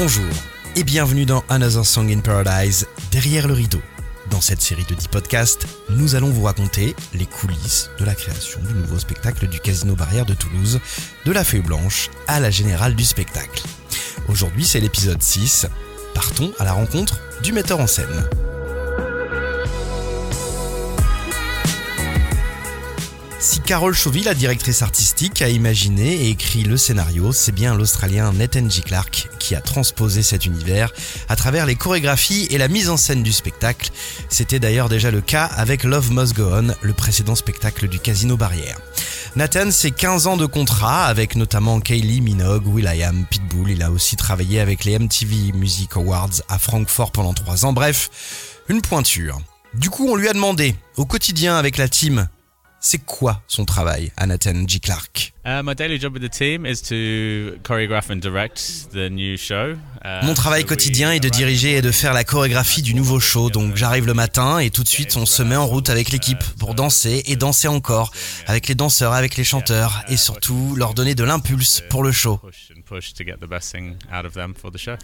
Bonjour et bienvenue dans Another Song in Paradise, derrière le rideau. Dans cette série de 10 podcasts, nous allons vous raconter les coulisses de la création du nouveau spectacle du Casino Barrière de Toulouse, de la feuille blanche à la générale du spectacle. Aujourd'hui, c'est l'épisode 6. Partons à la rencontre du metteur en scène. Si Carole Chauville, la directrice artistique, a imaginé et écrit le scénario, c'est bien l'Australien Nathan G. Clark qui a transposé cet univers à travers les chorégraphies et la mise en scène du spectacle. C'était d'ailleurs déjà le cas avec Love Must Go On, le précédent spectacle du Casino Barrière. Nathan, c'est 15 ans de contrat avec notamment Kaylee Minogue, Will.i.am, Pitbull. Il a aussi travaillé avec les MTV Music Awards à Francfort pendant 3 ans. Bref, une pointure. Du coup, on lui a demandé, au quotidien avec la team, c'est quoi son travail à Nathan G. Clark? Uh. Uh, Mon travail quotidien est de diriger et de faire la chorégraphie du nouveau show. Donc j'arrive le matin et tout de suite on se met en route avec l'équipe pour danser et danser encore avec les danseurs, avec les chanteurs et surtout leur donner de l'impulse pour le show.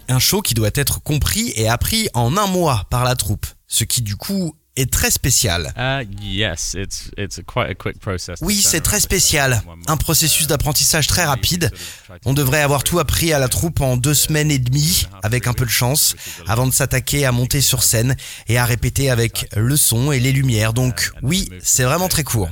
Un show qui doit être compris et appris en un mois par la troupe. Ce qui du coup est très spécial. Uh, Oui, c'est très show spécial. Un processus d'apprentissage très Uh, rapide. On devrait avoir tout appris à la troupe en deux semaines et demie, avec un peu de chance, avant de s'attaquer à monter sur scène et à répéter avec le son et les lumières. Donc and then oui, c'est vraiment très court.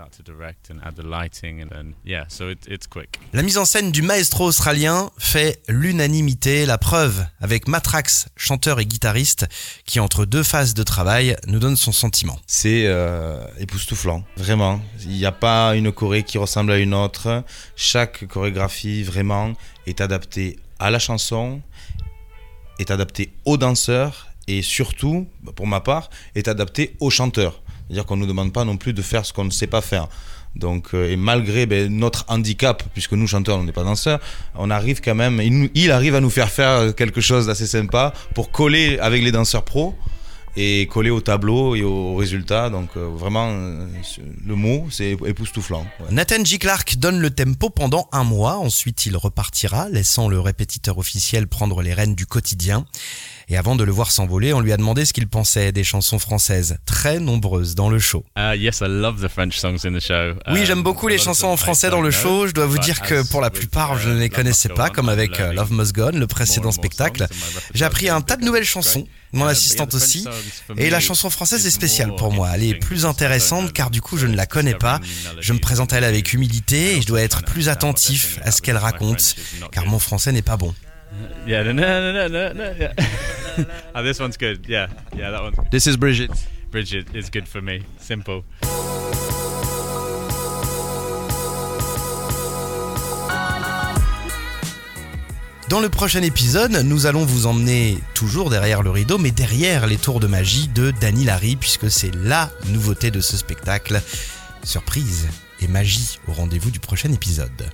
And Start to direct and add the lighting and then yeah, so it, it's quick. La mise en scène du maestro australien fait l'unanimité, la preuve avec Matrax, chanteur et guitariste, qui entre deux phases de travail nous donne son sentiment. C'est euh, époustouflant, vraiment. Il n'y a pas une choré qui ressemble à une autre. Chaque chorégraphie, vraiment, est adaptée à la chanson, est adaptée aux danseurs et surtout, pour ma part, est adaptée aux chanteurs. C'est-à-dire qu'on ne nous demande pas non plus de faire ce qu'on ne sait pas faire. Donc, euh, et malgré ben, notre handicap, puisque nous chanteurs, on n'est pas danseurs, on arrive quand même, il, arrive à nous faire faire quelque chose d'assez sympa pour coller avec les danseurs pros et coller au tableau et au résultat. Donc euh, vraiment, euh, le mot, c'est époustouflant. Nathan G. Clark donne le tempo pendant un mois, ensuite il repartira, laissant le répétiteur officiel prendre les rênes du quotidien. Et avant de le voir s'envoler, on lui a demandé ce qu'il pensait des chansons françaises, très nombreuses dans le show. Uh, yes, I love the French songs in the show. Oui, j'aime beaucoup les chansons en I français dans le show. Je dois vous dire que pour la plupart, je uh, ne les Love connaissais pas, comme avec euh, Love Must Go On, le précédent spectacle. J'ai appris un tas de nouvelles chansons. Mon assistante aussi. Et me la chanson française is est spéciale pour moi. Elle est plus intéressante car du coup je ne la connais pas. Je me présente à elle avec humilité et je dois être plus attentif à ce qu'elle raconte car mon français n'est pas bon. Oh, this one's good. Yeah, yeah, that one's good. This is Bridget. Bridget is good for me. Simple. Dans le prochain épisode, nous allons vous emmener toujours derrière le rideau, mais derrière les tours de magie de Danny Larry, puisque c'est la nouveauté de ce spectacle. Surprise et magie au rendez-vous du prochain épisode.